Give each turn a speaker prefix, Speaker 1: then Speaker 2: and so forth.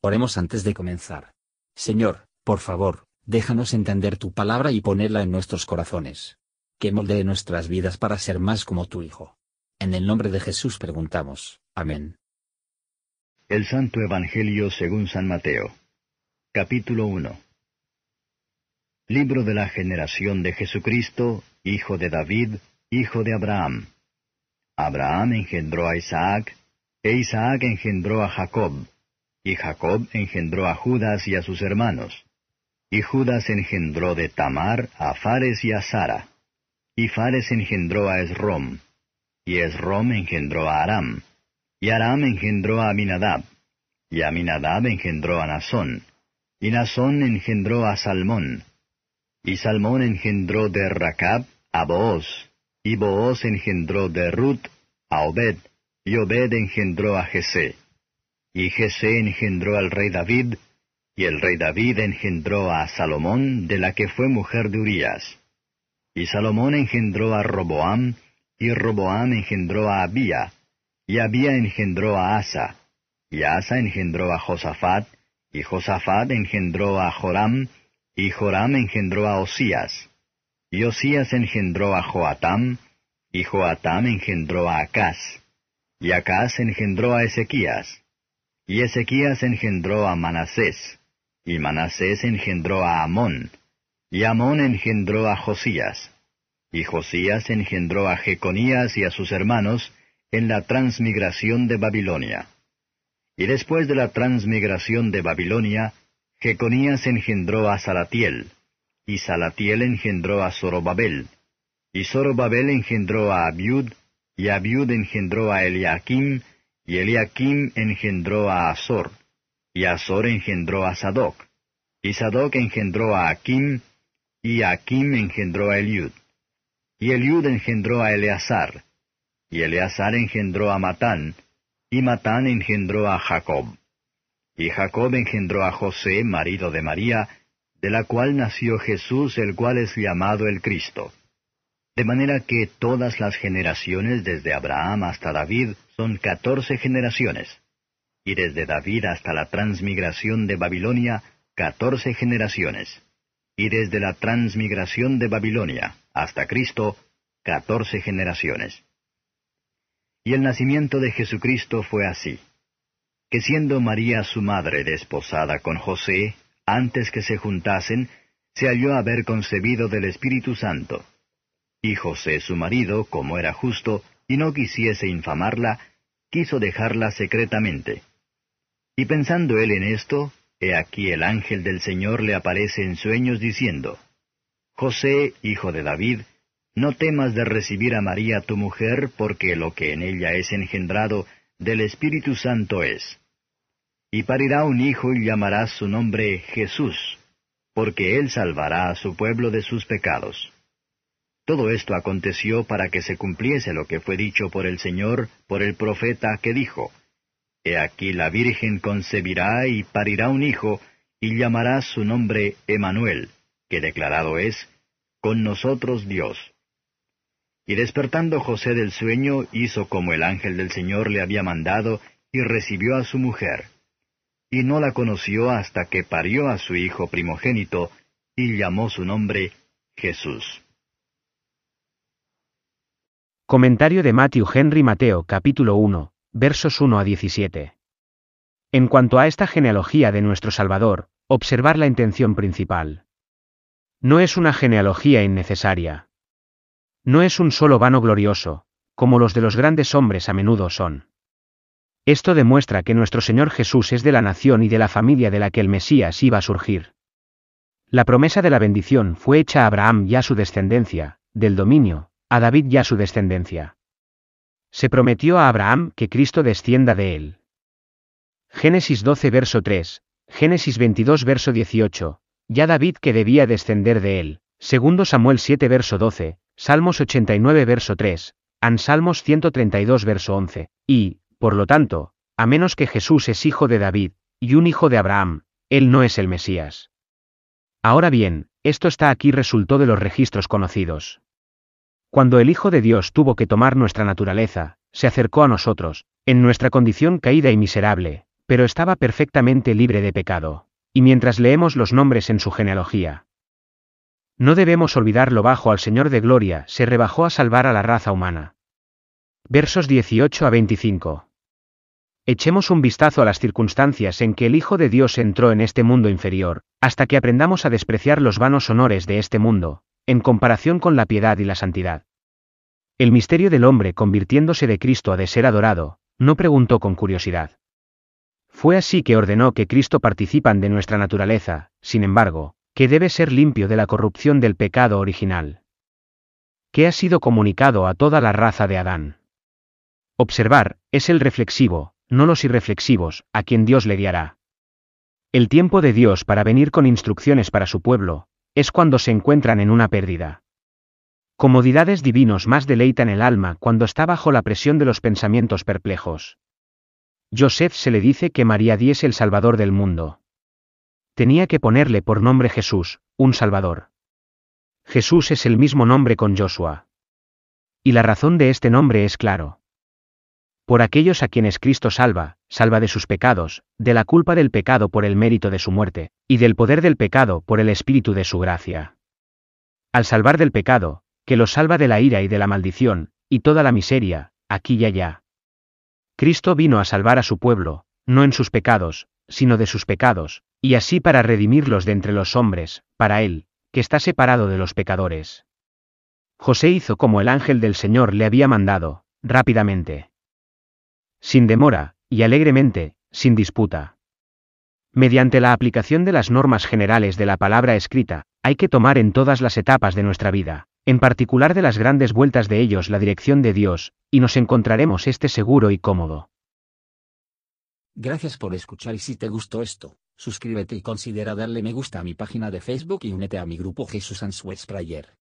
Speaker 1: Oremos antes de comenzar. Señor, por favor, déjanos entender tu palabra y ponerla en nuestros corazones. Que moldee nuestras vidas para ser más como tu Hijo. En el nombre de Jesús preguntamos. Amén.
Speaker 2: El Santo Evangelio según San Mateo. Capítulo 1. Libro de la generación de Jesucristo, hijo de David, hijo de Abraham. Abraham engendró a Isaac, e Isaac engendró a Jacob, y Jacob engendró a Judas y a sus hermanos. Y Judas engendró de Tamar a Fares y a Sara. Y Fares engendró a Esrom. Y Esrom engendró a Aram. Y Aram engendró a Aminadab. Y Aminadab engendró a Nazón. Y Nazón engendró a Salmón. Y Salmón engendró de Racab a Booz. Y Booz engendró de Ruth a Obed. Y Obed engendró a Jesé. Y Jesé engendró al rey David, y el rey David engendró a Salomón, de la que fue mujer de Urías. Y Salomón engendró a Roboam, y Roboam engendró a Abía, y Abía engendró a Asa, y Asa engendró a Josafat, y Josafat engendró a Joram, y Joram engendró a Osías. Y Osías engendró a Joatam, y Joatam engendró a Acaz, y Acaz engendró a Ezequías. Y Ezequías engendró a Manasés, y Manasés engendró a Amón, y Amón engendró a Josías, y Josías engendró a Jeconías y a sus hermanos en la transmigración de Babilonia. Y después de la transmigración de Babilonia, Jeconías engendró a Salatiel, y Salatiel engendró a Zorobabel, y Zorobabel engendró a Abiud, y Abiud engendró a Eliakim, y Eliakim engendró a Azor, y Azor engendró a Sadoc, y Sadoc engendró a Akim, y Akim engendró a Eliud. Y Eliud engendró a Eleazar, y Eleazar engendró a Matán, y Matán engendró a Jacob. Y Jacob engendró a José, marido de María, de la cual nació Jesús, el cual es llamado el Cristo. De manera que todas las generaciones desde Abraham hasta David son catorce generaciones, y desde David hasta la transmigración de Babilonia, catorce generaciones, y desde la transmigración de Babilonia hasta Cristo, catorce generaciones. Y el nacimiento de Jesucristo fue así, que siendo María su madre desposada con José, antes que se juntasen, se halló haber concebido del Espíritu Santo. Y José su marido, como era justo, y no quisiese infamarla, quiso dejarla secretamente. Y pensando él en esto, he aquí el ángel del Señor le aparece en sueños diciendo, José, hijo de David, no temas de recibir a María tu mujer, porque lo que en ella es engendrado del Espíritu Santo es. Y parirá un hijo y llamarás su nombre Jesús, porque él salvará a su pueblo de sus pecados. Todo esto aconteció para que se cumpliese lo que fue dicho por el Señor, por el profeta, que dijo, He aquí la Virgen concebirá y parirá un hijo, y llamará su nombre Emanuel, que declarado es, con nosotros Dios. Y despertando José del sueño, hizo como el ángel del Señor le había mandado, y recibió a su mujer. Y no la conoció hasta que parió a su hijo primogénito, y llamó su nombre Jesús.
Speaker 3: Comentario de Matthew Henry Mateo capítulo 1, versos 1 a 17. En cuanto a esta genealogía de nuestro Salvador, observar la intención principal. No es una genealogía innecesaria. No es un solo vano glorioso, como los de los grandes hombres a menudo son. Esto demuestra que nuestro Señor Jesús es de la nación y de la familia de la que el Mesías iba a surgir. La promesa de la bendición fue hecha a Abraham y a su descendencia, del dominio, a David y a su descendencia. Se prometió a Abraham que Cristo descienda de él. Génesis 12 verso 3, Génesis 22 verso 18, ya David que debía descender de él, segundo Samuel 7 verso 12, Salmos 89 verso 3, Ansalmos 132 verso 11, y, por lo tanto, a menos que Jesús es hijo de David, y un hijo de Abraham, él no es el Mesías. Ahora bien, esto está aquí resultó de los registros conocidos. Cuando el Hijo de Dios tuvo que tomar nuestra naturaleza, se acercó a nosotros, en nuestra condición caída y miserable, pero estaba perfectamente libre de pecado. Y mientras leemos los nombres en su genealogía, no debemos olvidar lo bajo al Señor de Gloria, se rebajó a salvar a la raza humana. Versos 18 a 25. Echemos un vistazo a las circunstancias en que el Hijo de Dios entró en este mundo inferior, hasta que aprendamos a despreciar los vanos honores de este mundo, en comparación con la piedad y la santidad. El misterio del hombre convirtiéndose de Cristo a de ser adorado, no preguntó con curiosidad. Fue así que ordenó que Cristo participan de nuestra naturaleza, sin embargo, que debe ser limpio de la corrupción del pecado original. Que ha sido comunicado a toda la raza de Adán. Observar, es el reflexivo, no los irreflexivos, a quien Dios le guiará. El tiempo de Dios para venir con instrucciones para su pueblo, es cuando se encuentran en una pérdida. Comodidades divinos más deleitan el alma cuando está bajo la presión de los pensamientos perplejos. Joseph se le dice que María diese el Salvador del mundo. Tenía que ponerle por nombre Jesús, un Salvador. Jesús es el mismo nombre con Joshua. Y la razón de este nombre es claro por aquellos a quienes Cristo salva, salva de sus pecados, de la culpa del pecado por el mérito de su muerte, y del poder del pecado por el espíritu de su gracia. Al salvar del pecado, que los salva de la ira y de la maldición, y toda la miseria, aquí y allá. Cristo vino a salvar a su pueblo, no en sus pecados, sino de sus pecados, y así para redimirlos de entre los hombres, para él, que está separado de los pecadores. José hizo como el ángel del Señor le había mandado, rápidamente sin demora, y alegremente, sin disputa. Mediante la aplicación de las normas generales de la palabra escrita, hay que tomar en todas las etapas de nuestra vida, en particular de las grandes vueltas de ellos la dirección de Dios, y nos encontraremos este seguro y cómodo.
Speaker 1: Gracias por escuchar y si te gustó esto, suscríbete y considera darle me gusta a mi página de Facebook y únete a mi grupo Jesús Answers Prayer.